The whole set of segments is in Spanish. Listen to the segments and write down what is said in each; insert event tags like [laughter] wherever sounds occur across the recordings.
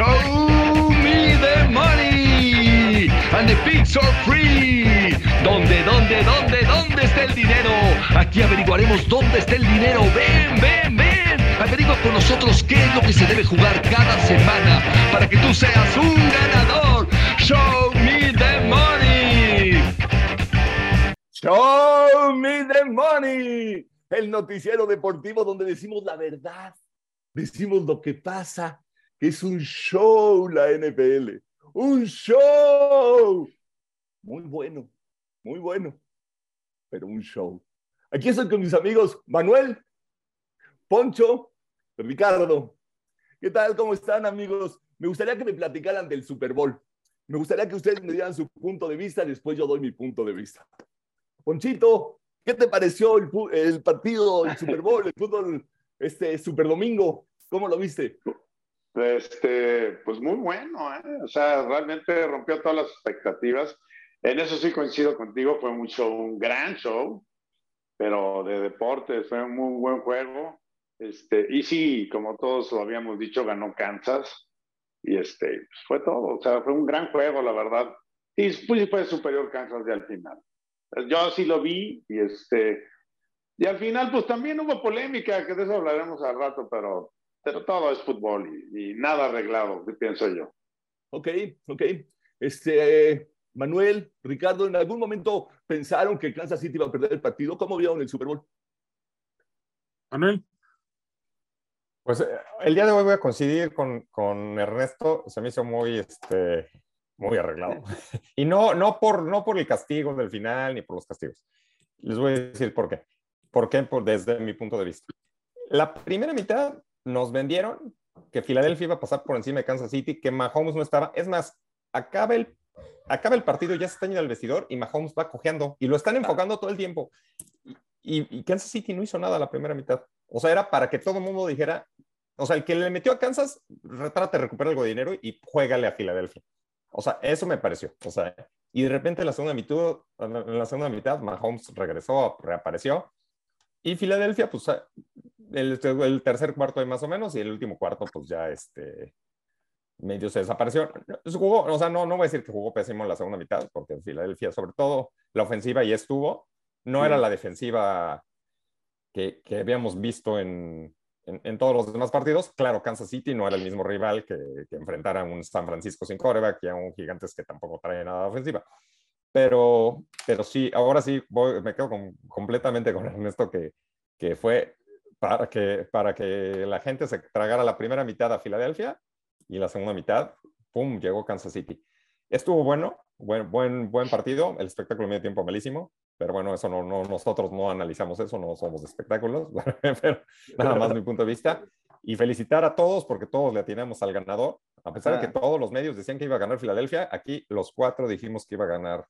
Show me the money and the pigs are free. ¿Dónde, dónde, dónde, dónde está el dinero? Aquí averiguaremos dónde está el dinero. Ven, ven, ven. Averigua con nosotros qué es lo que se debe jugar cada semana para que tú seas un ganador. Show me the money. Show me the money. El noticiero deportivo donde decimos la verdad, decimos lo que pasa, que es un show la NFL. Un show. Muy bueno, muy bueno, pero un show. Aquí estoy con mis amigos Manuel, Poncho, Ricardo. ¿Qué tal? ¿Cómo están amigos? Me gustaría que me platicaran del Super Bowl. Me gustaría que ustedes me dieran su punto de vista, después yo doy mi punto de vista. Ponchito, ¿qué te pareció el, el partido, el Super Bowl, el fútbol, este Super Domingo? ¿Cómo lo viste? Este, pues muy bueno, ¿eh? o sea, realmente rompió todas las expectativas. En eso sí coincido contigo, fue un show, un gran show, pero de deportes fue un muy buen juego. Este, y sí, como todos lo habíamos dicho, ganó Kansas y este, pues fue todo, o sea, fue un gran juego, la verdad. Y pues, fue superior Kansas de al final. Yo sí lo vi y este, y al final pues también hubo polémica, que de eso hablaremos al rato, pero, pero todo es fútbol y, y nada arreglado, pienso yo. Ok, ok. Este, Manuel, Ricardo, ¿en algún momento pensaron que Kansas City iba a perder el partido? ¿Cómo vieron el Super Bowl? Manuel. Pues el día de hoy voy a coincidir con, con Ernesto, se me hizo muy, este, muy arreglado. [laughs] Y no, no, por, no por el castigo del final ni por los castigos. Les voy a decir por qué. ¿Por qué? Por, desde mi punto de vista. La primera mitad nos vendieron que Filadelfia iba a pasar por encima de Kansas City, que Mahomes no estaba. Es más, acaba el, acaba el partido, ya se está yendo al vestidor y Mahomes va cojeando y lo están enfocando todo el tiempo. Y, Kansas City no hizo nada la primera mitad. O sea, era para que todo el mundo dijera, o sea, el que le metió a Kansas, trate de recuperar algo de dinero y juégale a Filadelfia. O sea, eso me pareció. O sea, y de repente en la segunda mitad, en la segunda mitad, Mahomes regresó, reapareció. Y Filadelfia, pues el, el, tercer cuarto de más o menos, y el último cuarto, pues ya este medio se desapareció. Jugó, o sea, no, no voy a decir que jugó pésimo en la segunda mitad, porque en Filadelfia, sobre todo, la ofensiva ya estuvo. No era la defensiva que, que habíamos visto en, en, en, todos los demás partidos. Claro, Kansas City no era el mismo rival que, que enfrentar a un San Francisco sin coreback y a un Gigantes que tampoco trae nada ofensiva. Pero, pero sí, ahora sí voy, me quedo con, completamente con Ernesto que, que fue para que, para que la gente se tragara la primera mitad a Filadelfia y la segunda mitad, ¡pum!, llegó Kansas City. Estuvo bueno, buen, buen, buen partido, el espectáculo medio tiempo malísimo, pero bueno, eso no, no, nosotros no analizamos eso, no somos de espectáculos, [laughs] pero nada más mi punto de vista. Y felicitar a todos porque todos le atinamos al ganador, a pesar de que todos los medios decían que iba a ganar Filadelfia, aquí los cuatro dijimos que iba a ganar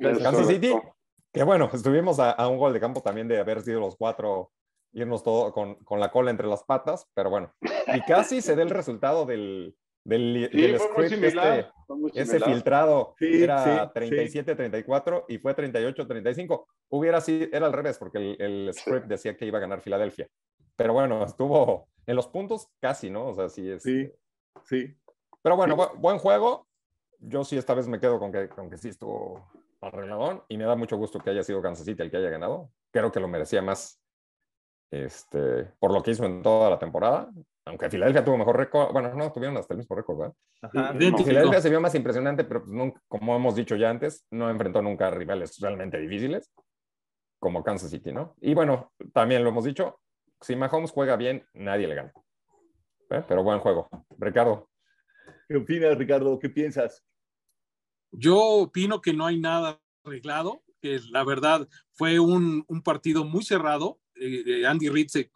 Kansas City, que bueno, estuvimos a, a, un gol de campo también de haber sido los cuatro, irnos todo con, con la cola entre las patas, pero bueno, y casi se da el resultado del, del, sí, del script este, ese filtrado Sí, era sí, 37-34 y fue 38-35. Hubiera sido, era al revés, porque el, el script decía que iba a ganar Filadelfia. Pero bueno, estuvo en los puntos casi, ¿no? O sea, sí es. Sí, sí. Pero bueno, bu- buen juego. Yo sí esta vez me quedo con que, con que sí estuvo arregladón y me da mucho gusto que haya sido Kansas City el que haya ganado. Creo que lo merecía más este, por lo que hizo en toda la temporada. Aunque Filadelfia tuvo mejor récord, bueno, no, tuvieron hasta el mismo récord, ¿verdad? Ajá. Y Filadelfia se vio más impresionante, pero pues nunca, como hemos dicho ya antes, no enfrentó nunca a rivales realmente difíciles como Kansas City, ¿no? Y bueno, también lo hemos dicho, si Mahomes juega bien, nadie le gana. ¿Eh? Pero buen juego. Ricardo. ¿Qué opinas, Ricardo? ¿Qué piensas? Yo opino que no hay nada arreglado, que la verdad fue un, un partido muy cerrado. Eh, Andy Reid se,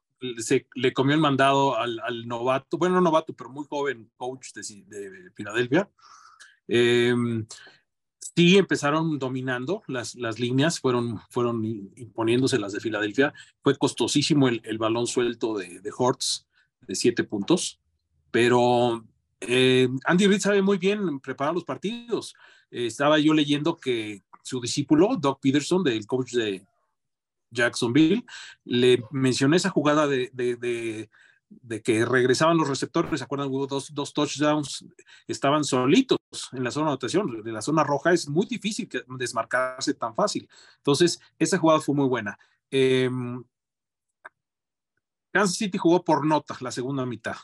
le comió el mandado al, novato, bueno, no novato, pero muy joven coach de, de Filadelfia. Eh, sí empezaron dominando las, las líneas, fueron, fueron imponiéndose las de Filadelfia. Fue costosísimo el, el balón suelto de, de Hortz de siete puntos, pero eh, Andy Reid sabe muy bien preparar los partidos. Eh, estaba yo leyendo que su discípulo, Doug Peterson, del coach de Jacksonville, le mencionó esa jugada de, de, de, que regresaban los receptores, ¿se acuerdan? Hubo dos, dos touchdowns, estaban solitos en la zona de anotación, de la zona roja es muy difícil desmarcarse tan fácil. Entonces, esa jugada fue muy buena. Eh, Kansas City jugó por nota la segunda mitad.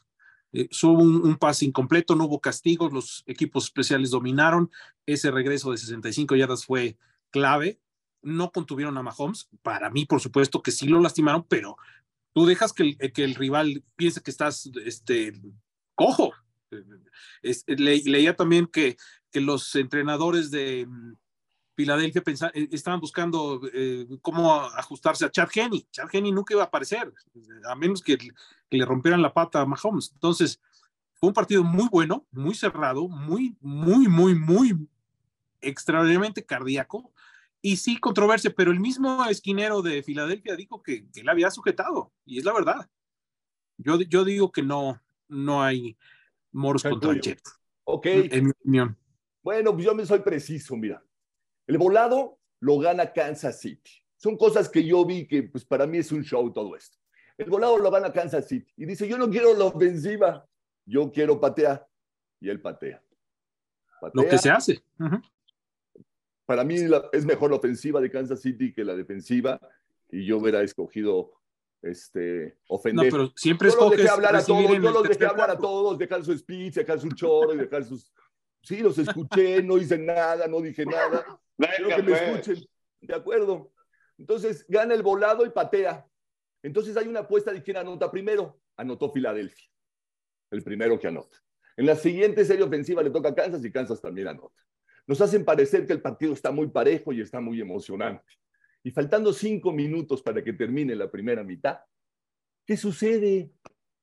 Eh, hubo un, un, pase incompleto, no hubo castigos, los equipos especiales dominaron. Ese regreso de 65 yardas fue clave. No contuvieron a Mahomes. Para mí, por supuesto que sí lo lastimaron, pero tú dejas que el, el rival piense que estás este, cojo. Le, leía también que, los entrenadores de mm, Filadelfia eh, estaban buscando eh, cómo ajustarse a Chad Henney. Chad Henney nunca iba a aparecer, a menos que, que, le rompieran la pata a Mahomes. Entonces, fue un partido muy bueno, muy cerrado, muy, muy, muy, muy extraordinariamente cardíaco y sí controversia, pero el mismo esquinero de Filadelfia dijo que, que él había sujetado, y es la verdad. Yo, yo digo que no, no hay moros contra el Jet. Ok. En mi opinión. Bueno, pues yo me soy preciso, mira. El volado lo gana Kansas City. Son cosas que yo vi que pues para mí es un show todo esto. El volado lo gana Kansas City y dice, yo no quiero la ofensiva, yo quiero patear. Y él patea. patea. Lo que se hace. Uh -huh. Para mí la, es mejor la ofensiva de Kansas City que la defensiva y yo hubiera escogido este, ofender. No, pero siempre yo los dejé escoges hablar a todos, yo los dejé hablar a todos, dejar su speech, dejar su choro y dejar sus... Sí, los escuché, no hice nada, no dije nada. Quiero que me pues. escuchen. De acuerdo. Entonces gana el volado y patea. Entonces hay una apuesta de quién anota primero. Anotó Filadelfia. El primero que anota. En la siguiente serie ofensiva le toca a Kansas y Kansas también anota. Nos hacen parecer que el partido está muy parejo y está muy emocionante. Y faltando cinco minutos para que termine la primera mitad, ¿qué sucede?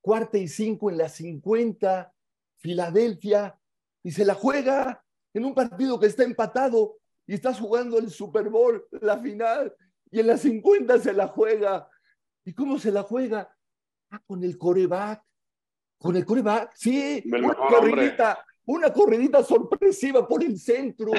Cuarta y cinco en la 50, Filadelfia, y se la juega en un partido que está empatado y estás jugando el Super Bowl, la final, y en la 50 se la juega. ¿Y cómo se la juega? Ah, con el coreback. Con el coreback, sí, El una corridita, una corridita sorpresiva por el centro.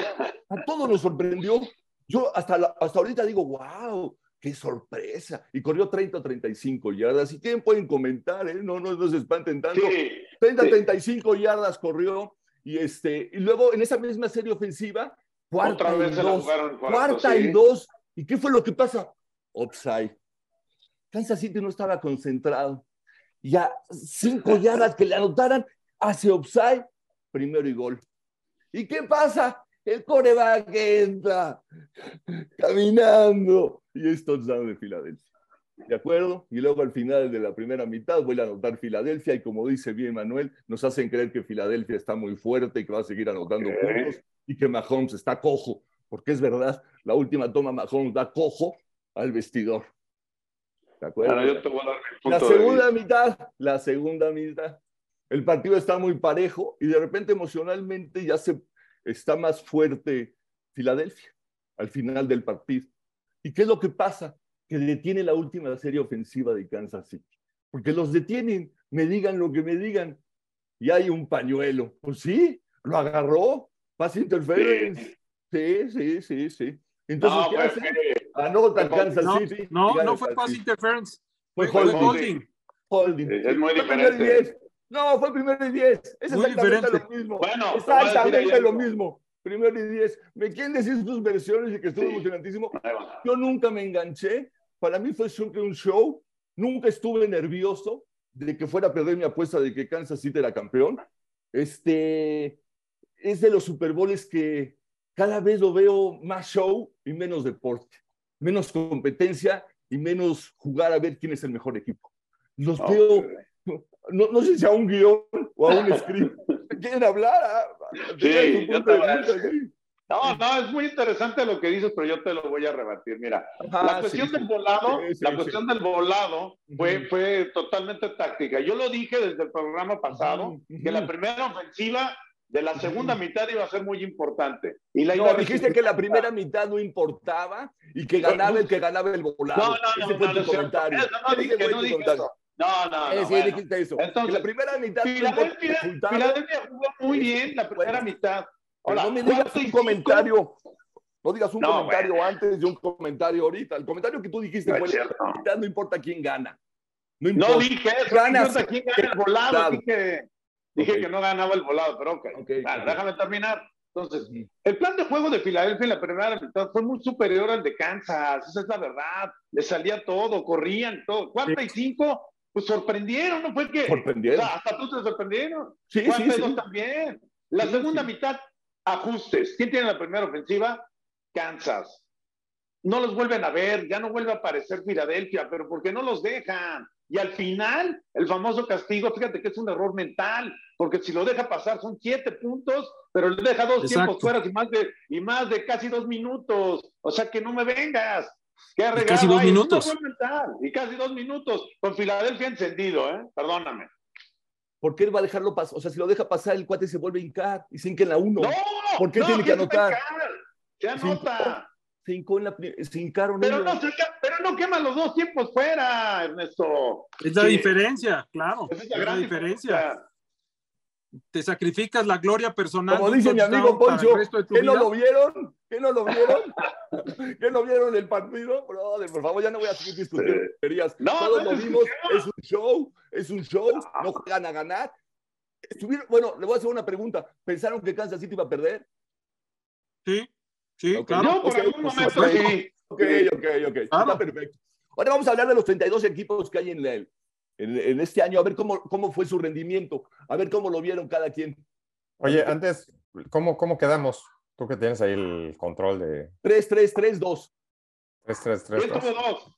A todos nos sorprendió. Yo hasta, la- hasta ahorita digo, wow, qué sorpresa. Y corrió 30 o 35 yardas. Si quieren pueden comentar, ¿eh? no, no, no se espanten tanto. Sí, 30, sí. 35 yardas corrió. Y, este, y luego en esa misma serie ofensiva, cuarta Otra y dos. cuarto, Cuarta sí. y dos. ¿Y qué fue lo que pasa? Offside. Kansas City no estaba concentrado. Ya cinco yardas que le anotaran, hace offside, primero y gol. ¿Y qué pasa? El coreback entra caminando y es touchdown de Filadelfia. ¿De acuerdo? Y luego al final de la primera mitad vuelve a anotar Filadelfia y como dice bien Manuel, nos hacen creer que Filadelfia está muy fuerte y que va a seguir anotando Ok. puntos y que Mahomes está cojo, porque es verdad, la última toma Mahomes da cojo al vestidor. ¿De acuerdo? Ahora yo te voy a dar mi La punto de segunda vista. mitad, la segunda mitad. El partido está muy parejo y de repente emocionalmente ya se está más fuerte Filadelfia al final del partido. ¿Y qué es lo que pasa? Que detiene la última serie ofensiva de Kansas City. Porque los detienen, me digan lo que me digan. Y hay un pañuelo. Pues sí, lo agarró. Pasa interference. Sí, sí, sí, sí. Entonces, No, ¿qué fue- hace? fue- Anota Kansas No, City. no, no fue pass interference. Fue Fue holding. holding. Holding. Es muy diferente. No, fue primero y diez. Es Muy exactamente diferente. lo mismo. Bueno, exactamente lo mismo. Primero y diez. ¿Me quieren decir sus versiones y que estuvo Sí. emocionantísimo? Yo nunca me enganché. Para mí fue siempre un show. Nunca estuve nervioso de que fuera a perder mi apuesta de que Kansas City era campeón. Este es de los Super Bowls que cada vez lo veo más show y menos deporte, menos competencia y menos jugar a ver quién es el mejor equipo. Los veo, no, no sé si a un guion o a un [laughs] script. ¿Quieren hablar? Ah, Sí, yo te voy a decir. No, no, es muy interesante lo que dices, pero yo te lo voy a rebatir. Mira, Ajá, la cuestión sí, del volado, Sí, sí, la cuestión del volado fue, fue totalmente táctica. Yo lo dije desde el programa pasado, que la primera ofensiva de la segunda mitad iba a ser muy importante. Y la No, dijiste que la primera mitad no importaba y que ganaba el que ganaba el volado. No, no, no, Ese fue no, tu no es cierto. comentario. Eso no Ese dije, fue no tu dije comentario. eso. No, no, Eh, no. sí, bueno. dijiste eso. Entonces, que la primera mitad no importa el Filadelfia, resultado. Filadelfia jugó muy bien la primera Bueno. mitad. Ahora, no me digas un comentario. No digas un No, comentario antes y un comentario ahorita. El comentario que tú dijiste No es fue la mitad no importa quién gana. No, No importa. dije eso. No sé quién gana el volado. Claro. Dije, dije Ok. que no ganaba el volado, pero ok. Ok, Vale, déjame terminar. Entonces, el plan de juego de Filadelfia en la primera mitad fue muy superior al de Kansas. Esa es la verdad. Le salía todo, corrían todo. Cuarta y cinco, pues sorprendieron, ¿no fue que? Sorprendieron. O sea, hasta tú te sorprendieron. Sí, sí. dos también. La Sí, segunda sí. mitad, ajustes. ¿Quién tiene la primera ofensiva? Kansas. No los vuelven a ver, ya no vuelve a aparecer Filadelfia, pero ¿por qué no los dejan? Y al final, el famoso castigo, fíjate que es un error mental, porque si lo deja pasar son siete puntos, pero le deja dos Exacto. tiempos fuera y más, de, y más de casi dos minutos. O sea que no me vengas. Qué arreglado casi dos minutos. Y casi dos minutos. Con Filadelfia encendido, ¿eh? Perdóname. ¿Por qué él va a dejarlo pasar? O sea, si lo deja pasar, el cuate se vuelve a hincar y se hinca en la uno. ¡No! ¿Por qué no, tiene que ¿quién se va a anotar? Se anota. Se hincó en la se hincaron Pero ellos. no, se pero no queman los dos tiempos fuera, Ernesto. Es la Sí. diferencia, claro. Esa es la Es la gran diferencia. diferencia. Te sacrificas la gloria personal. Como dice mi amigo Poncho, ¿qué no lo vieron? ¿Qué no lo vieron? [laughs] ¿Qué no vieron el partido? Brother, por favor, ya no voy a seguir discutiendo. No, Todos no lo vimos, discutimos. es un show, es un show, no juegan a ganar. Estuvieron, bueno, le voy a hacer una pregunta. ¿Pensaron que Kansas City iba a perder? Sí, sí, claro. Yo por Ok, algún momento sí. Ok, ok, ok. Claro. Está perfecto. Ahora vamos a hablar de los 32 equipos que hay en, el- en, en este año, a ver cómo, cómo fue su rendimiento, a ver cómo lo vieron cada quien. Oye, antes, ¿cómo, cómo quedamos? Tú que tienes ahí el control de 3, 3, 3, 2. 3, 3, 3, ¿Quién tuvo dos?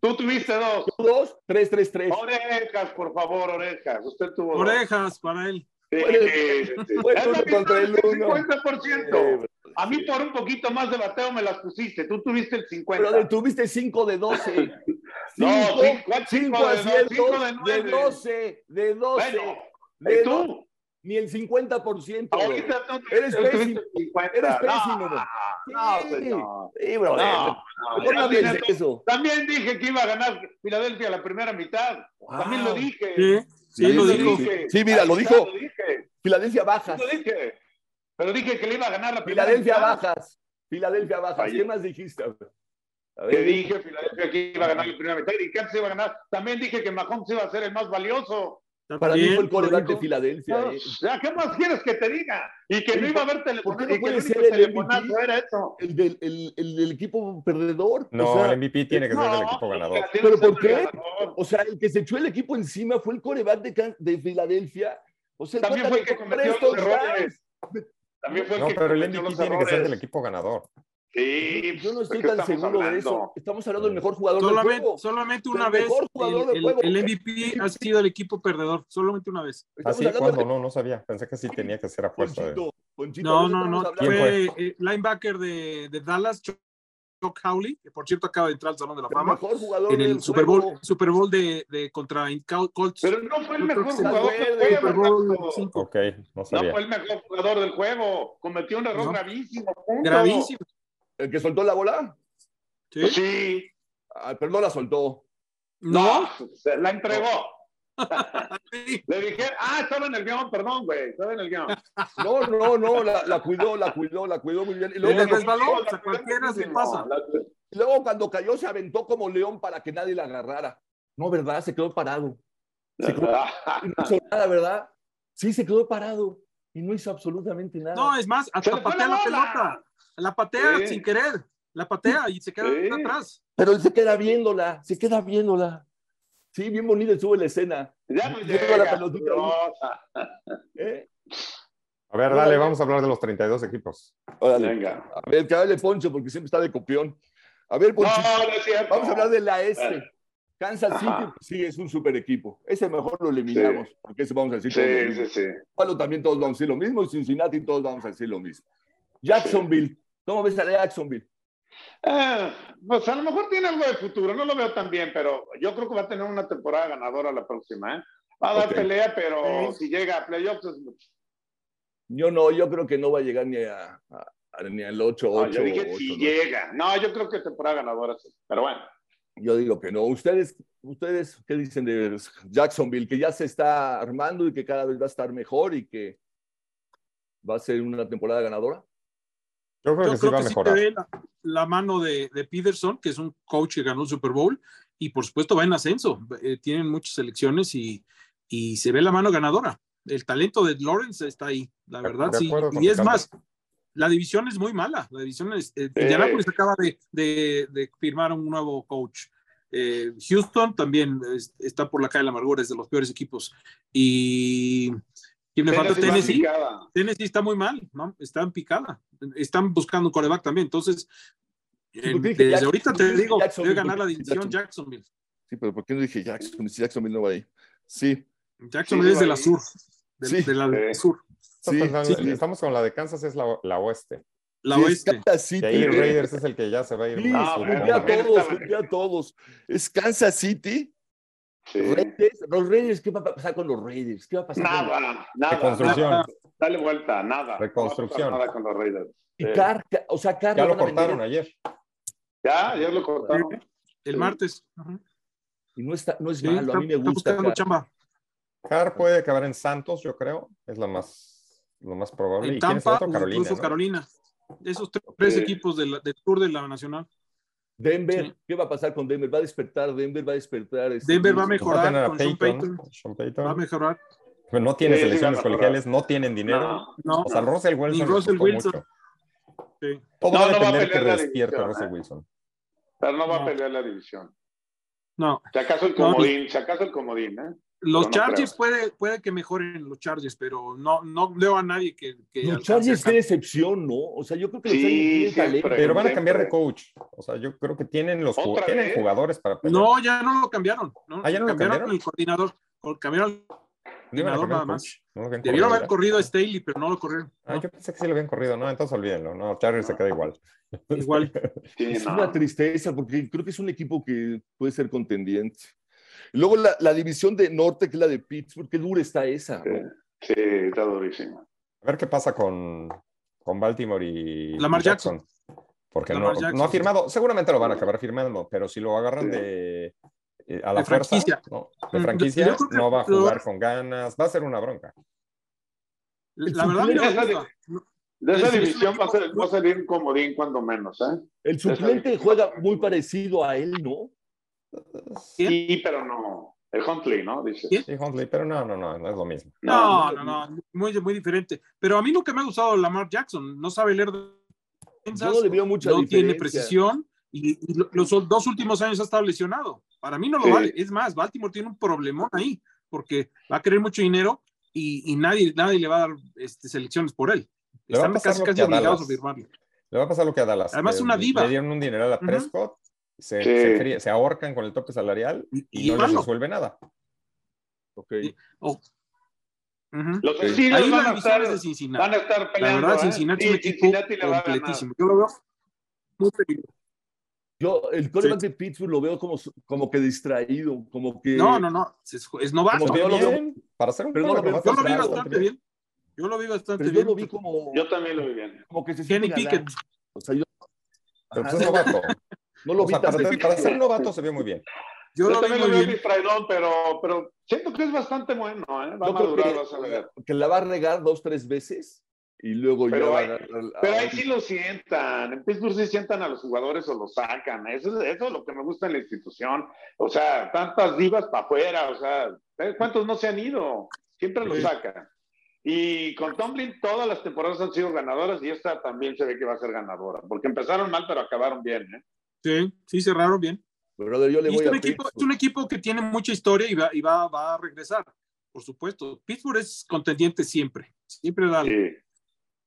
Tú tuviste dos. 2, 3, 3, 3. Orejas, por favor, orejas. Usted tuvo dos. Orejas para él. Mismo, [laughs] contra el es uno. 50%. A mí por un poquito más de bateo me las pusiste. Tú tuviste el 50. Pero tuviste 5 de 12. [laughs] No, 5 sí, ¿cuál cinco de dos? aciertos Cinco de de nueve. 12. De 12. Bueno, de ¿y do- tú? Ni el 50%. bro. Ahorita tú Eres tú tuviste pésimo. 50. Eres No, pésimo, bro. No, Sí. señor. Sí, bro. No, no, no eso. También dije que iba a ganar Filadelfia la primera mitad. También lo Wow. dije. Sí, sí, Sí, lo sí, dijo. sí. Sí, mira, lo dijo. está, Lo dije. Filadelfia bajas. Lo dije. Pero dije que le iba a ganar la Filadelfia mitad. bajas. Filadelfia bajas. Vaya. ¿Qué más dijiste? A ver, Que dije Filadelfia que iba a ganar la primera mitad y Kansas iba a ganar. También dije que Mahomes iba a ser el más valioso. Para mí fue el coreback de. Filadelfia. No, eh. ya, ¿qué más quieres que te diga? Y que no iba a haber ¿por qué telefonazo. no puede el ser el MVP? era eso. El del el, el del equipo perdedor. No, o sea, el MVP tiene que ser del No, equipo ganador. ¿Pero por qué? el ganador. o sea, el que se echó el equipo encima fue el coreback de, de Filadelfia. O sea, También fue el que cometió tres los errores. También fue el No, que pero el MVP tiene que ser del equipo ganador. Sí, Yo no ¿de estoy tan seguro de eso. Estamos hablando del mejor jugador del Solamente, juego. solamente Del una vez mejor jugador el, del el- juego. el MVP ha sido el equipo perdedor, solamente una vez. ¿Ah, Estamos sí? hablando ¿Cuándo? de No, no sabía. Pensé que sí tenía que ser a fuerza. de- Ponchito, Ponchito, No, no, no, fue eh, linebacker de, de Dallas, Chuck Howley, que por cierto acaba de entrar al Salón de la El Fama, mejor jugador en del el Super Bowl, juego. Super Bowl de, de contra Col- Colts. Pero no fue el mejor jugador del Super Super juego. Bowl Ernesto. 5. Ok, no No sabía. fue el mejor jugador del juego. Cometió un error No. gravísimo. punto. Gravísimo. El que soltó la bola, ¿sí? Pues sí. ah, pero no la soltó. No. Se la entregó. [laughs] Le dije, ah, estaba en el guion, perdón, güey. Estaba en el guion. No, no, no, la, la cuidó, la cuidó, la cuidó muy bien. Y luego, cuando, cualquiera se pasa. y luego cuando cayó se aventó como león para que nadie la agarrara. No, ¿verdad? Se quedó parado. Se quedó, [laughs] no hizo nada, ¿verdad? Sí, se quedó parado y no hizo absolutamente nada. No, es más, hasta patea la la pelota. La patea Sí. sin querer. La patea y se queda Sí. atrás. Pero él se queda viéndola, se queda viéndola. Sí, bien bonita estuvo la escena. Ya no llega. la pelotita. ¿eh? A ver, dale, vamos a hablar de los 32 equipos. Órale. Venga. A ver, que hable Poncho, porque siempre está de copión. A ver, No, Poncho, no es cierto. vamos a hablar de la este. Kansas City, Ajá. sí, es un super equipo. Ese mejor lo eliminamos, porque ese vamos a decir Sí, sí, sí. Buffalo también todos vamos a decir lo mismo, y Cincinnati todos vamos a decir lo mismo. Jacksonville, ¿cómo ves a Jacksonville? Eh, pues a lo mejor tiene algo de futuro, no lo veo tan bien, pero yo creo que va a tener una temporada ganadora la próxima. ¿eh? Va a dar pelea, pero Sí. si llega a playoffs es mucho. Yo no, yo creo que no va a llegar ni a, a- a- ni al 8, No, 8, yo dije si llega. No, yo creo que temporada ganadora sí. Pero bueno, Yo digo que no. ¿Ustedes, ¿Ustedes qué dicen de Jacksonville? Que ya se está armando y que cada vez va a estar mejor y que va a ser una temporada ganadora. Yo creo Yo que creo que sí te ve la, la mano de, de Peterson, que es un coach que ganó el Super Bowl, y por supuesto va en ascenso. Eh, tienen muchas selecciones y, y se ve la mano ganadora. El talento de Lawrence está ahí, la verdad, de sí. Y es más, la división es muy mala. La división es. eh, Indianapolis acaba de, de- de firmar un nuevo coach. Eh, Houston también es- está por la calle de la amargura, es de los peores equipos. Y. ¿Quién me falta? Tennessee Tennessee. está muy mal, ¿no? Está en picada. Están buscando un coreback también. Entonces, eh, ¿por qué dije desde Jackson- ahorita te digo, Jacksonville? debe ganar la ¿Por qué dije división Jackson? Jacksonville. Sí, pero ¿por qué no dije Jackson? Si Jacksonville no va ahí. Sí, Jacksonville Sí, es de la ahí. sur. De, Sí. de la Sí. sur. Sí, pensando- sí. Estamos con la de Kansas, es la, la oeste. La sí, es oeste. Kansas City. Y ahí Raiders es el que ya se va a ir. Sí, Ah, a todos, a todos. Es Kansas City, Sí. Raiders. Los Raiders, ¿qué va a pasar con los Raiders? ¿Qué va a pasar con Nada, nada. Reconstrucción. nada. Dale vuelta, nada. Reconstrucción. No a nada con los Raiders. Y Sí. Carr, Ca- o sea, Carr Ya lo a vender cortaron ayer. Ya, ya lo cortaron. El Sí. martes. Ajá. y no está, no es Sí, malo, a está- mí me gusta. Carr. chamba. Carr puede acabar en Santos, yo creo. Es la más, lo más probable. En ¿Y quién es el Tampa otro? Carolina. incluso ¿no? Carolina. Esos tres, tres Sí. equipos de la- del tour de la Nacional. Denver, Sí. ¿qué va a pasar con Denver? Va a despertar, Denver va a despertar. este, Denver va a mejorar. Va a con Sean Peyton. Payton. Sean Payton. Va a mejorar. Pero no tiene Sí, selecciones colegiales, no tienen dinero. No, No, O sea, Russell Wilson. Ni les Russell costó Wilson. mucho. sí. Todo No, va a no va a depender que división, Russell ¿eh? Wilson. pero no va a pelear la división. no. Si acaso el No, comodín, si acaso el comodín, ¿eh? Los no Chargers puede, puede que mejoren los Chargers, pero no, no veo a nadie que. que Los Chargers, qué decepción, ¿no? O sea, yo creo que los Sí, Chargers tienen siempre. talento. Pero van a cambiar de coach. O sea, yo creo que tienen los ju- ¿Otra tienen jugadores para pelear. No, ya no lo cambiaron. ¿no? Ah, ¿ya no lo cambiaron? el coordinador. co- Cambiaron No nada más. No Debieron haber ¿verdad? corrido a Staley, pero no lo corrieron. Ah, ¿no? yo pensé que sí lo habían corrido. No, entonces olvídenlo. No, Chargers se queda igual. Igual. [laughs] Sí, Es una tristeza porque creo que es un equipo que puede ser contendiente. Luego la, la división de norte, que es la de Pittsburgh, qué dura está esa, Sí, ¿no? sí, está durísimo. A ver qué pasa con, con Baltimore y Lamar Jackson. Porque Lamar no, Jackson, no ha sí. firmado, seguramente lo van a acabar firmando, pero si lo agarran Sí. de eh, a la De fuerza, franquicia. ¿no? de Mm, franquicia, creo que no va a lo- jugar con ganas, va a ser una bronca. La verdad, gusta. De esa Es- es división va a, ser, va a salir un comodín cuando menos, ¿eh? El suplente juega muy parecido a él, ¿no? ¿Quién? Sí, pero no. El Huntley, ¿no? Dice. ¿Quién? Sí, Huntley, pero no, no, no, no es lo mismo. No, no, no, no, muy, muy diferente. Pero a mí nunca me ha gustado Lamar Jackson. No sabe leer defensas, no le veo mucha no diferencia. tiene precisión y, y lo- los dos últimos años ha estado lesionado. Para mí no lo Sí. vale. Es más, Baltimore tiene un problemón ahí porque va a querer mucho dinero y, y nadie, nadie le va a dar este, selecciones por él. Le Están casi, casi a obligados a firmarlo. Le va a pasar lo que a Dallas. Además, que una diva. Le dieron un dineral a Ujú. Prescott, se, Sí. se fríe- se ahorcan con el tope salarial Y, no les resuelve nada. Ok. Oh. Los Ahí van la a, estar, es de Cincinnati. van a estar La peleando. verdad, ¿eh? Cincinnati Sí, es un equipo Cincinnati completísimo. Yo lo veo muy peligroso. Yo, el coreback de Pittsburgh lo veo como, como que distraído, como que. No, no, no. Es, es novato. Como que Está no lo veo- bien, para hacer un pero no lo quarterback veo- Yo lo vi bastante bien. Yo lo vi bastante Pero yo bien. lo vi como, Yo también lo vi bien. como que se Kenny Pickett. galán. O sea, yo Pero pues es novato. No lo O vi sea, tan para, ser novato se ve muy bien. Yo Yo, lo vi también lo veo bien. distraidón, pero, pero siento que es bastante bueno, ¿eh? Va a Yo madurar, que- vas a ver. que la va a regar dos, tres veces y luego Pero ya va a a- Pero ahí sí lo sientan. En Pittsburgh sí sientan a los jugadores o los sacan. Eso, es- eso es lo que me gusta en la institución. O sea, tantas divas para afuera. O sea, ¿sabes ¿cuántos no se han ido? Siempre los Sí. sacan. Y con Tomlin todas las temporadas han sido ganadoras y esta también se ve que va a ser ganadora. Porque empezaron mal, pero acabaron bien. ¿eh? Sí, sí, cerraron bien. Brother, yo le Y voy es, a un equipo, es Pittsburgh. un equipo que tiene mucha historia y va, y va, va a regresar, por supuesto. Pittsburgh es contendiente siempre. Siempre da. Sí.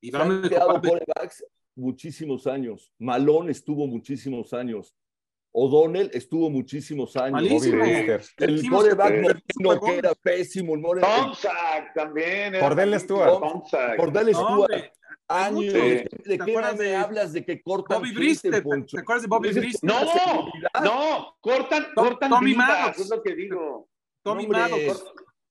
Y Se va han a muchísimos años. Malone estuvo muchísimos años. O'Donnell estuvo muchísimos años. Malísimo. El que- moreno que era pésimo. El también. Cordell Stewart. Cordell No, Stewart, años. ¿De ¿Te qué de hablas de que cortan Bobby. Poncho? ¿Te acuerdas de Bobby Dices, Brister? No, no, cortan, Tom- cortan Tommy Maddox. es lo que digo. Tommy Maddox.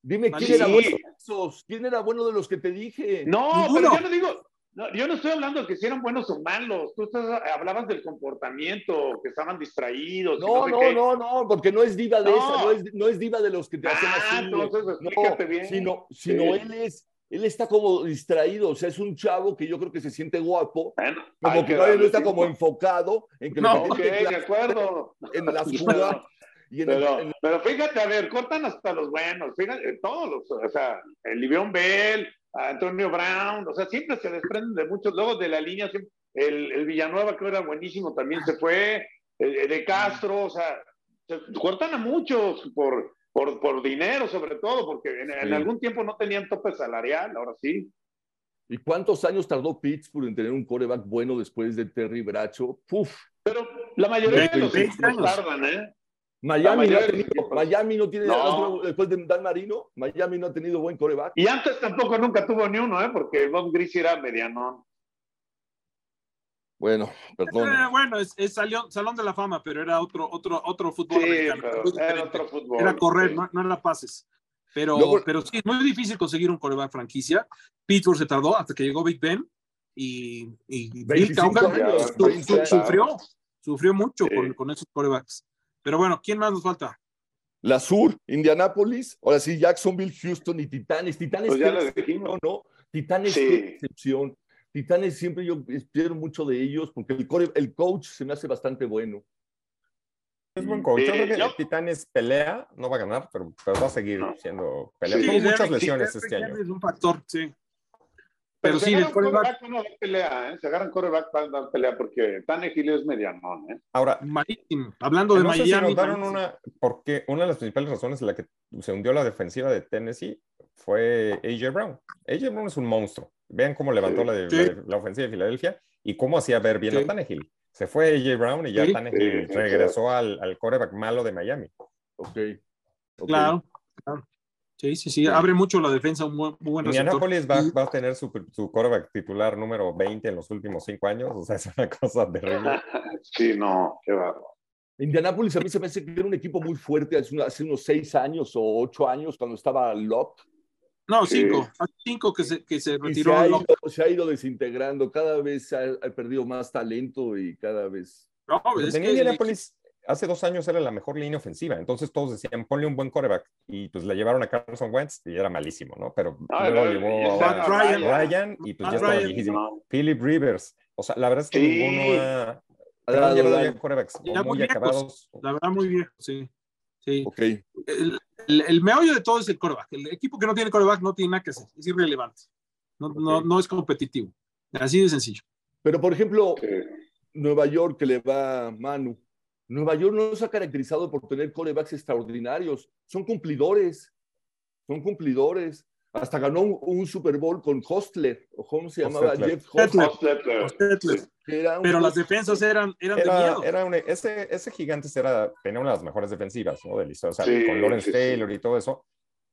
Dime quién era bueno de esos. ¿Quién era bueno de los que te dije? No, Ninguno. pero yo no digo, no, yo no estoy hablando de que si eran buenos o malos. Tú estás, hablabas del comportamiento, que estaban distraídos. y No, sé no, no, no, porque no es diva de No. esa, no es, no es diva de los que te hacen Ah, así. entonces no, explícate bien. sino, sino Sí. él es, él está como distraído, o sea, es un chavo que yo creo que se siente guapo, Bueno, como que todavía no está como enfocado en que No, lo Ok, que tiene que de acuerdo. en las [laughs] jugadas. Y en el- Pero, en- pero fíjate, a ver, cortan hasta los buenos, fíjate, todos los, o sea, el Livion Bell, Antonio Brown, o sea, siempre se desprenden de muchos, luego de la línea, siempre- el, el Villanueva que era buenísimo también se fue, el, el de Castro, o sea, se cortan a muchos por, por, por dinero sobre todo, porque en, en Sí. algún tiempo no tenían tope salarial, ahora sí. ¿Y cuántos años tardó Pittsburgh en tener un coreback bueno después de Terry Bracho? Puf. Pero la mayoría de los 20 equipos tardan, ¿eh? Miami, no, ha tenido. Miami no tiene, No. después de Dan Marino, Miami no ha tenido buen coreback. Y antes tampoco nunca tuvo ni uno, ¿eh? Porque Bob Gris era medianón. Bueno, perdón. Eh, bueno, es, es salió- Salón de la Fama, pero era otro, otro, otro fútbol Sí, era otro fútbol. Era correr, sí. no, no era pases. Pero, Luego- pero sí, es muy difícil conseguir un coreback franquicia. Pittsburgh se tardó hasta que llegó Big Ben y, y Bill 25 Cowher años, su- 20 su- años. sufrió, sufrió mucho Sí. con, con esos corebacks. Pero bueno, ¿quién más nos falta? La Sur, Indianápolis, ahora sí, Jacksonville, Houston y Titanes. Titanes, Pues ya lo dijimos. ¿no? Titanes, Sí. excepción. Titanes siempre yo espero mucho de ellos porque el, core- el coach se me hace bastante bueno. Es buen coach. Yo Eh, creo que yo- Titanes pelea, no va a ganar, pero, pero va a seguir siendo pelea. Sí, Tuvo muchas lesiones este año. Es un factor, sí. Pero, Pero si sí, el coreback coreback, van a dar pelea, ¿eh? Si agarran coreback, van a dar pelea porque Tannehill es medianón, ¿eh? Ahora. Hablando de no sé si Miami. notaron malísimo. una, porque una de las principales razones en la que se hundió la defensiva de Tennessee fue AJ Brown. AJ Brown es un monstruo. Vean cómo levantó Sí. la, la- la ofensiva de Filadelfia y cómo hacía ver bien Sí. a Tannehill. Se fue AJ Brown y ya Sí. Tannehill Sí, sí, regresó al, al quarterback malo de Miami. Ok. ok. Claro, claro. Sí, sí, sí. Abre mucho la defensa, un buen, muy buen receptor. Indianapolis va, va a tener su, su quarterback titular número 20 en los últimos cinco años. O sea, es una cosa terrible. [laughs] sí, no, qué barro. Indianápolis a mí se me hace que era un equipo muy fuerte hace, una- hace unos seis años o ocho años cuando estaba Locke. No, Sí. cinco. Hace Cinco que se, que se retiró. ha, Locke. ido, se ha ido desintegrando, cada vez ha, ha perdido más talento y cada vez... No, Pero es tenía que- Indianapolis hace dos años era la mejor línea ofensiva. Entonces todos decían, ponle un buen quarterback. Y pues le llevaron a Carson Wentz y era malísimo, ¿no? Pero Ah, luego no, llevó a Ryan. Ryan y pues Matt ya estaba Ryan, viejísimo. No. Philip Rivers. O sea, la verdad es que Sí. ninguno ha... Ya quarterbacks Ya muy muy viejos. acabados. La verdad, muy viejo, sí. Sí. Ok. El, el- el meollo de todo es el coreback. El equipo que no tiene coreback no tiene nada que hacer. Es irrelevante. No, no, no es competitivo. Así de sencillo. Pero por ejemplo. Nueva York que le va a Manu. Nueva York no se ha caracterizado por tener corebacks extraordinarios. Son cumplidores. Son cumplidores. Hasta ganó un, un Super Bowl con Hostler, o cómo se llamaba, Hostetler. Jeff Hostler. Hostler, Pero las defensas eran, eran de Era, miedo. era un- ese, ese Gigantes era, tenía una de las mejores defensivas ¿no? de la historia, o sea, Sí, con Lawrence sí, sí. Taylor y todo eso.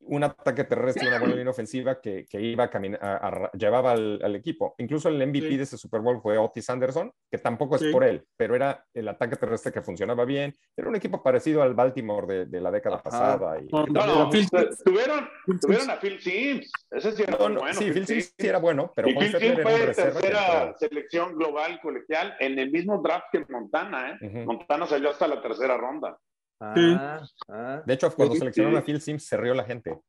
Un ataque terrestre una buena línea ofensiva que, que iba a caminar, a- a- llevaba al, al equipo. Incluso el MVP Sí. de ese Super Bowl fue Otis Anderson, que tampoco es Sí. por él, pero era el ataque terrestre que funcionaba bien. Era un equipo parecido al Baltimore de, de la década Ajá. pasada. Y, No, no, Phil tu- tuvieron, tuvieron a Phil Sims. Ese sí era No, no, bueno. sí, Phil Sims Sims. sí era bueno, pero y Phil Sims fue que tercera selección global colegial en el mismo draft que Montana, ¿eh? Ujú. Montana salió hasta la tercera ronda. Ah, ah. De hecho, cuando Sí, seleccionaron sí. a Phil Sims, se rió la gente.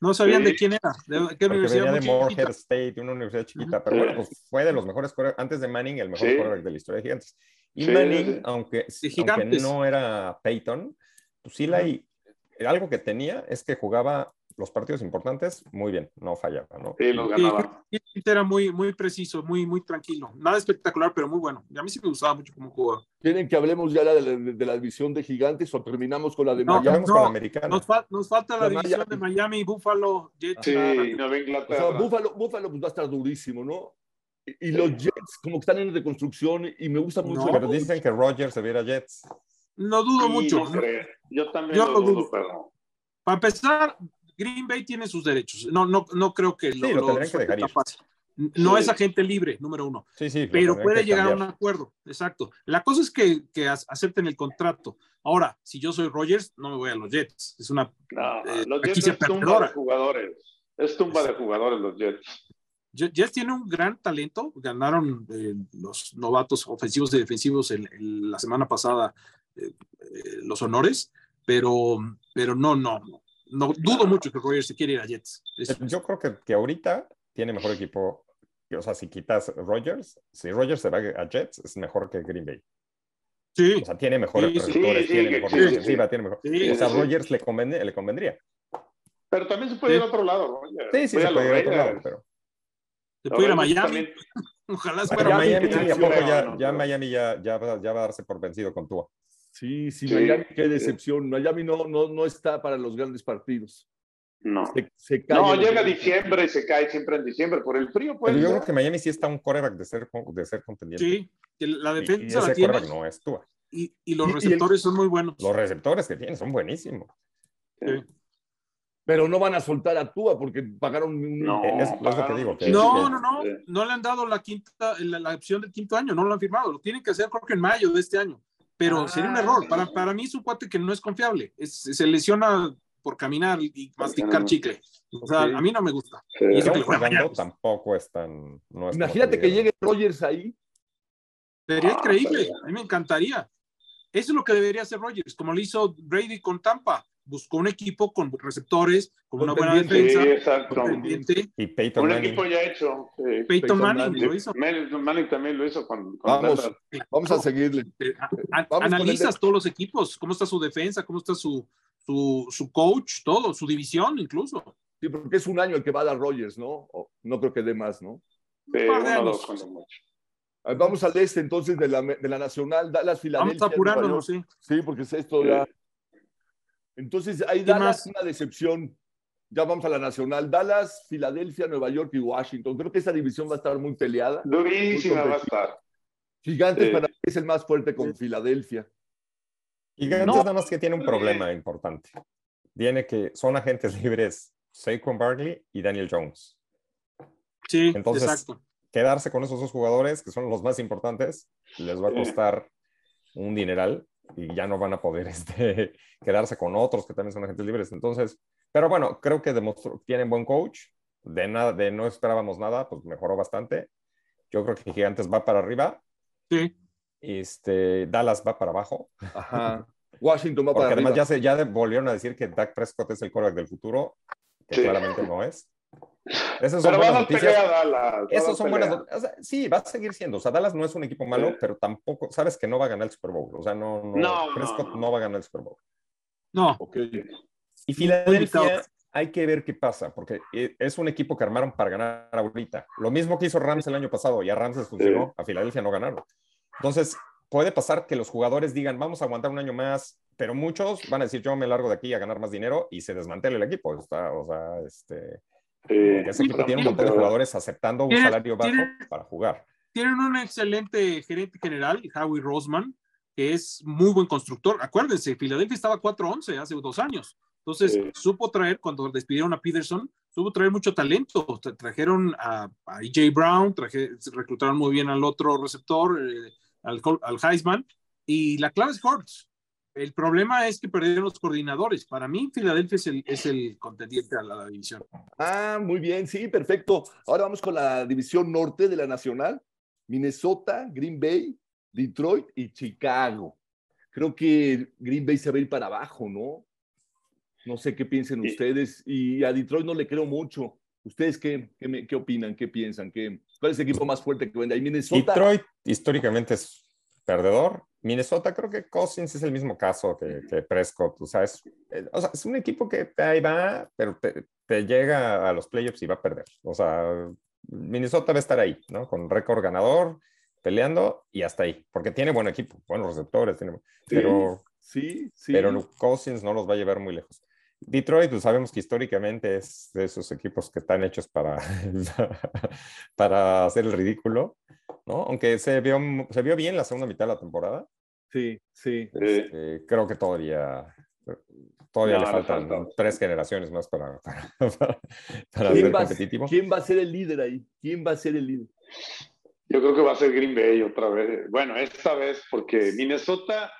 No sabían Sí. de quién era. De qué Porque universidad venía de Morehead chiquita. State, una universidad chiquita, pero bueno, pues fue de los mejores, antes de Manning, el mejor Sí. quarterback de la historia de Gigantes. Y Sí, Manning, aunque, aunque no era Peyton, pues sí, la, algo que tenía es que jugaba los partidos importantes muy bien, no fallaba, ¿no? Sí, los Sí, ganaba. era muy, muy preciso, muy, muy tranquilo. Nada espectacular, pero muy bueno. Y a mí sí me gustaba mucho como jugaba. ¿Quieren que hablemos ya de la, de la división de gigantes o terminamos con la de No, Miami? no, con la americana. Nos, fal- nos falta la De división de Miami, Buffalo, Jets. Sí, Nueva O Inglaterra. sea, Buffalo, Buffalo pues, va a estar durísimo, ¿no? Y, y los Jets como que están en reconstrucción y me gusta mucho. No, Pero dicen que Rogers se viera Jets. No dudo Sí, mucho. no. Yo también Yo lo lo dudo, dudo. pero. Para empezar, Green Bay tiene sus derechos. No, no, no creo que Sí, lo que dejar tan ir. fácil. No Sí. es agente libre, número uno. Sí, sí. lo pero puede llegar a un acuerdo, exacto. La cosa es que, que ac- acepten el contrato. Ahora, si yo soy Rogers, no me voy a los Jets. Es una No, Eh, los Jets es tumba perdedora. de jugadores. Es tumba de jugadores los Jets. Je- Jets tiene un gran talento. Ganaron eh, los novatos ofensivos y defensivos en, en la semana pasada eh, eh, los honores, pero, pero no, no, no dudo mucho que Rogers se quiera ir a Jets. Es- Yo creo que, que ahorita tiene mejor equipo. O sea, si quitas Rogers, si Rogers se va a Jets, es mejor que Green Bay. Sí. O sea, tiene mejores Sí, receptores, sí, tiene sí, mejor sí, defensiva, sí. tiene mejor. Sí, o sea, sí. Rogers le, convene- le convendría. Pero también se puede ir a otro lado. Roger. Sí, sí, Voy se puede ir a otro lado, pero. Se puede ir a Miami. también. [laughs] Ojalá fuera a Miami, Miami. ¿a poco Sí, ya, no, ya Miami ya, ya, va, ya va a darse por vencido con Tua? Sí, sí, Sí. Miami, qué decepción. Miami no, no, no está para los grandes partidos. No. Se, se cae No, los llega diciembre y se cae siempre en diciembre por el frío. Pues, Pero yo ¿no? creo que Miami sí está un quarterback de ser, de ser contendiente. Sí, que la Y- y, defensa la tiene no es Tua. y, y los Y- y el- receptores son muy buenos. Los receptores que tiene son buenísimos. Sí. Pero no van a soltar a Tua porque pagaron un... No, Es- es lo que pagaron digo, que- muchísimo. No, no, no, no le han dado la quinta, la, la opción del quinto año, no lo han firmado, lo tienen que hacer creo que en mayo de este año, pero Ah. sería un error, para, para mí es un cuate que no es confiable, es, se lesiona por caminar y masticar chicle, o sea, a mí no me gusta. Sí. Y eso que jugando tampoco es tan. No es Imagínate que llegue Rogers ahí. Sería Ah, increíble, a mí me encantaría. Eso es lo que debería hacer Rogers, como lo hizo Brady con Tampa, buscó un equipo con receptores, con una buena Contendiente. Sí, defensa, exacto. Y Peyton Un Manning. equipo ya hecho. sí. Peyton Peyton Manning Manning. lo hizo. Manning, también lo hizo con, con Vamos. Vamos a seguirle. Eh, a- a- Vamos el analizas de- todos los equipos, cómo está su defensa, cómo está su, su, su coach, todo, su división incluso. Sí, porque es un año el que va a dar Rogers, ¿no? O- no creo que dé más, ¿no? Sí, par de años. dos, Vamos al este entonces de la, de la Nacional, Dallas, Filadelfia. Vamos apurándonos, sí. Sí, porque es esto ya. Entonces, ahí ¿Qué Dallas, más? una decepción. Ya vamos a la Nacional. Dallas, Filadelfia, Nueva York y Washington. Creo que esa división va a estar muy peleada. Durísima va a estar. Gigantes Sí. para mí es el más fuerte con Filadelfia. Gigantes No. nada más que tiene un problema importante. Tiene que son agentes libres Saquon Barkley y Daniel Jones. Sí, Entonces, exacto. Quedarse con esos dos jugadores, que son los más importantes, les va a Sí. costar un dineral y ya no van a poder [laughs] este, quedarse con otros que también son agentes libres. Entonces, pero bueno, creo que demostró, tienen buen coach. De nada, de no esperábamos nada, pues mejoró bastante. Yo creo que Gigantes va para arriba. Sí. Este, Dallas va para abajo. Ajá. Washington va [laughs] Porque para además arriba. ya, se, ya volvieron a decir que Dak Prescott es el quarterback del futuro, que Sí. claramente no es. Esas son Pero va a buenas noticias. a Dallas. Esas son pelea. buenas o sea, sí, va a seguir siendo. O sea, Dallas no es un equipo malo, Sí. pero tampoco, sabes que no va a ganar el Super Bowl. O sea, no, no, No, no, Prescott no, no. va a ganar el Super Bowl. No, Ok. Y Filadelfia, hay que ver qué pasa, porque eh, es un equipo que armaron para ganar ahorita. Lo mismo que hizo Rams el año pasado, y a Rams les funcionó, a Filadelfia no ganaron. Entonces, puede pasar que los jugadores digan, vamos a aguantar un año más, pero muchos van a decir, yo me largo de aquí a ganar más dinero y se desmantela el equipo. Está, o sea, este, Sí. ese equipo tiene un montón de jugadores aceptando un salario bajo tiene- para jugar. tienen un excelente gerente general, Howie Roseman, que es muy buen constructor. Acuérdense, Filadelfia estaba 4-11 hace dos años. Entonces, supo traer, cuando despidieron a Peterson, supo traer mucho talento. Tra- Trajeron a, a E.J. Brown, traje- reclutaron muy bien al otro receptor, eh, al, al Heisman, y la clave es Hurts. El problema es que perdieron los coordinadores. Para mí, Filadelfia es el, es el contendiente a la, la división. Ah, muy bien, sí, perfecto. Ahora vamos con la división norte de la Nacional. Minnesota, Green Bay, Detroit y Chicago. Creo que Green Bay se va a ir para abajo, ¿no? No sé qué piensen ustedes. Y a Detroit no le creo mucho. ¿Ustedes qué, qué, me- qué opinan? ¿Qué piensan? ¿Qué, ¿Cuál es el equipo más fuerte que vende ahí? Minnesota. Detroit históricamente es perdedor. Minnesota creo que Cousins es el mismo caso que, que Prescott. O sea, es, eh, o sea, es un equipo que ahí va, pero te, te llega a los playoffs y va a perder. O sea, Minnesota va a estar ahí, ¿no? Con récord ganador, peleando y hasta ahí. Porque tiene buen equipo, buenos receptores, tiene- Sí, pero, Sí, sí. pero Cousins no los va a llevar muy lejos. Detroit, pues sabemos que históricamente es de esos equipos que están hechos para, [laughs] para hacer el ridículo, ¿no? Aunque se vio, se vio bien la segunda mitad de la temporada, Sí, sí. Eh, creo que todavía, todavía No, le faltan falta. tres generaciones más para, para, [laughs] para ¿Quién ser va, competitivo. ¿Quién va a ser el líder ahí? ¿Quién va a ser el líder? Yo creo que va a ser Green Bay otra vez. Bueno, esta vez porque Minnesota,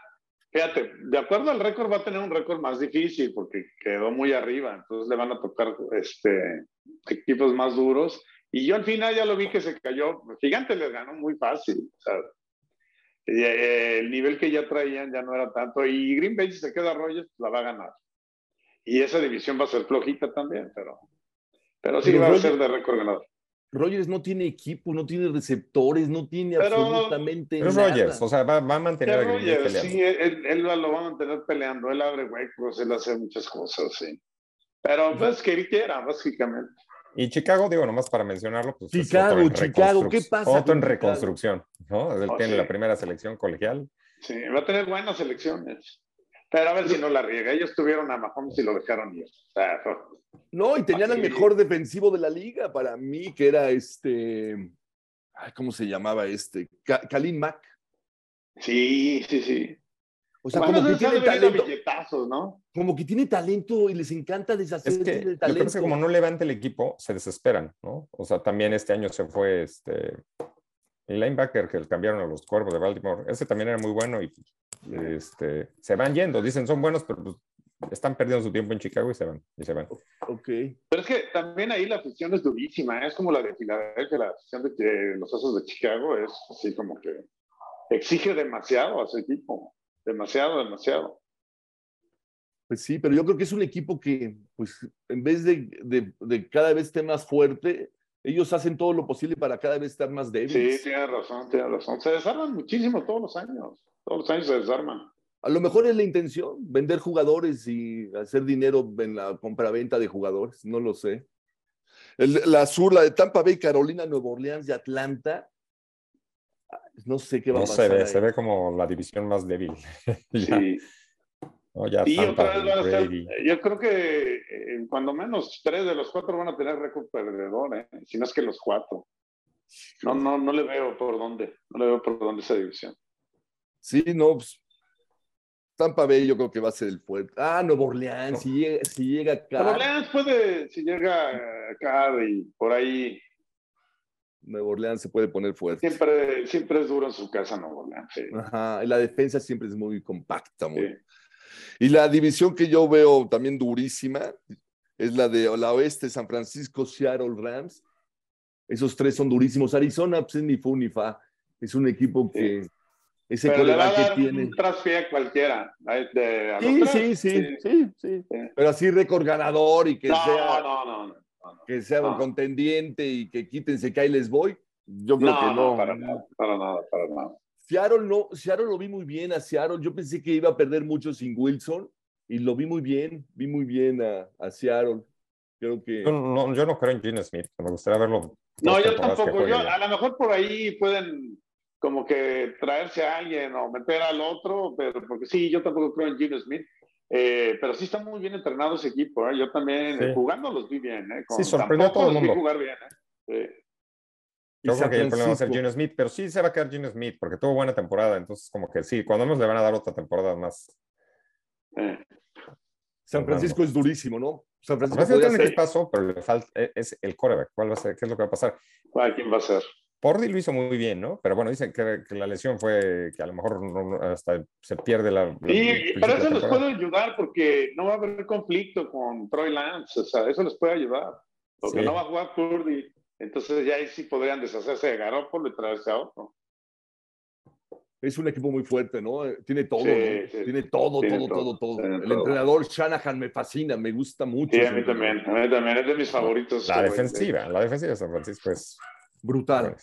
fíjate, de acuerdo al récord va a tener un récord más difícil porque quedó muy arriba, entonces le van a tocar este, equipos más duros. Y yo al final ya lo vi que se cayó. Gigante les ganó muy fácil. O sea, eh, el nivel que ya traían ya no era tanto. Y Green Bay, si se queda Rogers, la va a ganar. Y esa división va a ser flojita también, pero, pero sí Pero va a ser de récord ganador. Rogers no tiene equipo, no tiene receptores, no tiene Pero- absolutamente Pero es nada. Rogers, o sea, va, va a mantener a Green Bay peleando. sí, él, él lo va a mantener peleando, él abre huecos, él hace muchas cosas, sí. Pero pues que él quiera, básicamente. Y Chicago, digo, nomás para mencionarlo, pues es Chicago, Chicago, ¿qué pasa Otro en Chicago? reconstrucción, ¿no? Él Oh, tiene sí. la primera selección colegial. Sí, va a tener buenas elecciones. Pero a ver si no la riega. Ellos tuvieron a Mahomes y lo dejaron ir. O sea, No, y tenían al mejor defensivo de la liga para mí, que era este. ay, ¿Cómo se llamaba este? Ka- Kalin Mack. sí, sí, sí. O sea, Bueno, como que tiene talento. ¿no? como que tiene talento y les encanta Es deshacerse que del lo que pasa es talento. que como no levanta el equipo, se desesperan, ¿no? O sea, también este año se fue este el linebacker que cambiaron a los cuervos de Baltimore. Ese también era muy bueno y este, se van yendo. Dicen son buenos, pero pues, están perdiendo su tiempo en Chicago y se van. Y se van. Ok. Pero es que también ahí la afición es durísima. ¿eh? Es como la de Filadelfia, la afición de los Osos de Chicago es así como que exige demasiado a su equipo. Demasiado, demasiado. Pues sí, pero yo creo que es un equipo que, pues, en vez de, de- de cada vez estar más fuerte, ellos hacen todo lo posible para cada vez estar más Sí, débiles. tienes razón, tienes razón. Se desarman muchísimo todos los años. Todos los años se desarman. A lo mejor es la intención, vender jugadores y hacer dinero en la compraventa de jugadores, no lo sé. El- la sur, la de Tampa Bay, Carolina, Nueva Orleans y Atlanta, no sé qué va a No pasar. se ve, ahí. se ve como la división más débil. [laughs] Ya, Sí. ¿no? Ya Y Tampa, otra vez van a estar- Brady. yo creo que eh, cuando menos tres de los cuatro van a tener récord perdedor, ¿eh? si no es que los cuatro. No, no, no le veo por dónde, no le veo por dónde esa división. Sí, no, pues, Tampa Bay yo creo que va a ser el fuerte. Ah, Nueva Orleans, si llega, si llega acá. Pero Orleans puede, si llega acá y por ahí, Nueva Orleans se puede poner fuerte. siempre, siempre es duro en su casa Nuevo Orleans. sí. Ajá, y la defensa siempre es muy compacta. Muy. Sí. Y la división que yo veo también durísima es la de la oeste, San Francisco, Seattle, Rams. Esos tres son durísimos. Arizona, pues es ni fu ni fa. Es un equipo que ese Pero le va a dar que tiene. un traspié a cualquiera. a este- a Sí, tres. sí, sí, sí, sí. Pero así récord ganador y que No, sea, no, no, no. que sea un no. contendiente y que quítense que ahí les voy. Yo creo No, que no. no, para nada, para nada, para nada. Seattle no, Seattle lo vi muy bien a Seattle. Yo pensé que iba a perder mucho sin Wilson y lo vi muy bien, vi muy bien a, a Seattle. Creo que Yo no, yo no creo en Gene Smith. Me gustaría verlo. No, yo tampoco. Yo, a lo mejor por ahí pueden como que traerse a alguien o meter al otro, pero porque sí, yo tampoco creo en Gino Smith. Eh, pero sí está muy bien entrenado ese equipo. ¿eh? Yo también Sí. eh, jugando los vi bien. ¿eh? Con- Sí, sorprendió a todo el mundo. jugar bien. ¿eh? Sí. Yo creo que el problema va a ser. Gene Smith, pero sí se va a quedar Gene Smith porque tuvo buena temporada. Entonces, como que sí, cuando menos le van a dar otra temporada más. Eh. San Francisco es durísimo, ¿no? San Francisco tiene ser- equipazo, pero le falta e, es el coreback. ¿Cuál va a ser? ¿Qué es lo que va a pasar? ¿Para quién va a ser? Pordy lo hizo muy bien, ¿no? Pero bueno, dicen que, que la lesión fue que a lo mejor no- hasta se pierde la. para de eso les puede ayudar porque no va a haber conflicto con Troy Lance. O sea, eso les puede ayudar. Porque Sí. no va a jugar Purdy. Entonces ya ahí sí podrían deshacerse de Garoppolo y traerse a otro. Es un equipo muy fuerte, ¿no? Eh, Tiene todo, Sí, ¿no? sí. Tiene todo, Tiene todo, todo, todo, El todo. entrenador Shanahan me fascina, me gusta mucho. Sí, a mí también. A mí también. Es de mis favoritos. La güey. defensiva, la defensiva de San Francisco es. Brutal,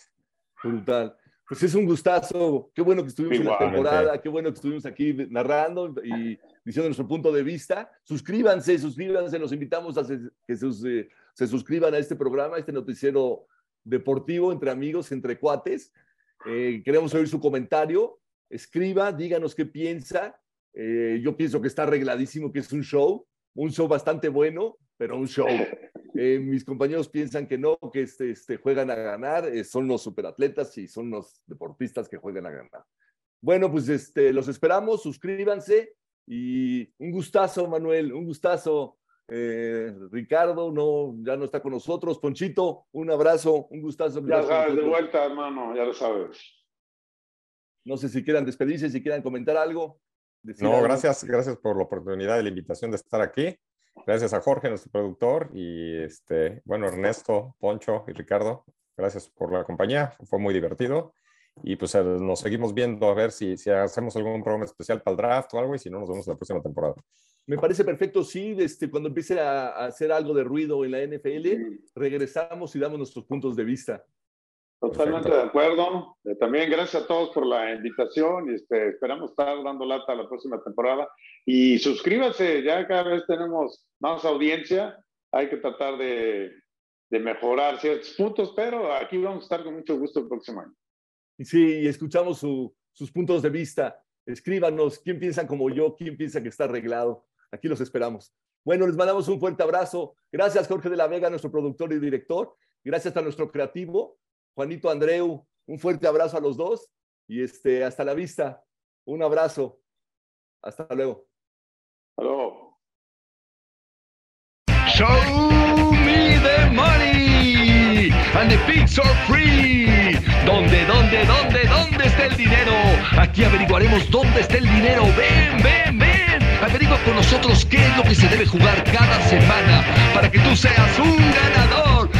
brutal. Pues es un gustazo. Qué bueno que estuvimos en la Igualmente. temporada, qué bueno que estuvimos aquí narrando y diciendo nuestro punto de vista. Suscríbanse, suscríbanse, los invitamos a que sus- eh, se suscriban a este programa, a este noticiero deportivo entre amigos, entre cuates. Eh, queremos oír su comentario. Escriba, díganos qué piensa. Eh, yo pienso que está arregladísimo, que es un show, un show bastante bueno, pero un show. [laughs] Eh, mis compañeros piensan que no, que este, este, juegan a ganar, eh, son los superatletas y son los deportistas que juegan a ganar. Bueno, pues este, los esperamos, suscríbanse y un gustazo, Manuel, un gustazo. Eh, Ricardo no, ya no está con nosotros. Ponchito, un abrazo, un gustazo. Ya sabes, de vuelta, hermano. Ya lo sabes. No sé si quieran despedirse, si quieran comentar algo. No, algo. gracias, gracias por la oportunidad y la invitación de estar aquí. Gracias a Jorge, nuestro productor, y este, bueno, Ernesto, Poncho y Ricardo. Gracias por la compañía, fue muy divertido. Y pues nos seguimos viendo a ver si, si hacemos algún programa especial para el draft o algo, y si no, nos vemos la próxima temporada. Me parece perfecto, sí, este, cuando empiece a, a hacer algo de ruido en la NFL, regresamos y damos nuestros puntos de vista. Totalmente de acuerdo. Eh, también gracias a todos por la invitación y este, esperamos estar dando lata la próxima temporada. Y suscríbanse, ya cada vez tenemos más audiencia. Hay que tratar de, de mejorar ciertos puntos, pero aquí vamos a estar con mucho gusto el próximo año. Y sí, y escuchamos su- sus puntos de vista. Escríbanos quién piensa como yo, quién piensa que está arreglado. Aquí los esperamos. Bueno, les mandamos un fuerte abrazo. Gracias, Jorge de la Vega, nuestro productor y director. Gracias a nuestro creativo, Juanito Andreu. Un fuerte abrazo a los dos. Y este, hasta la vista. Un abrazo. Hasta luego. Luego. Show me the money and the pigs are free. ¿Dónde, dónde, dónde, dónde está el dinero? Aquí averiguaremos dónde está el dinero. Ven, ven, ven. Averigua con nosotros qué es lo que se debe jugar cada semana para que tú seas un ganador.